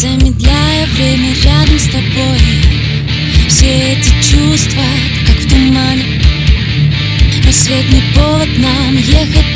Замедляя время рядом с тобой. Все эти чувства, как в тумане. Рассветный повод нам ехать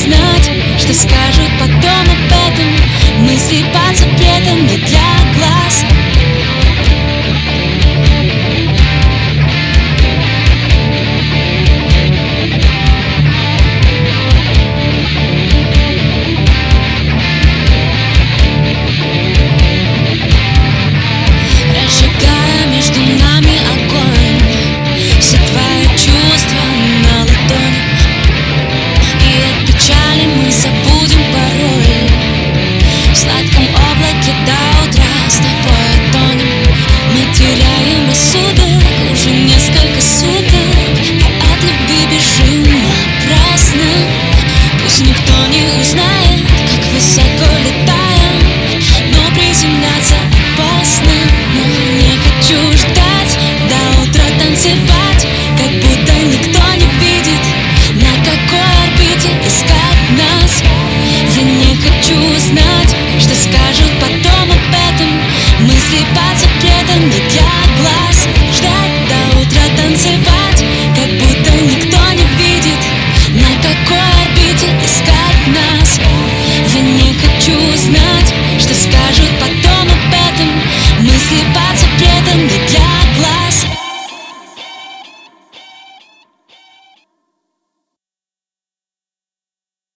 знать, что скажут потом об этом. Мысли по に失え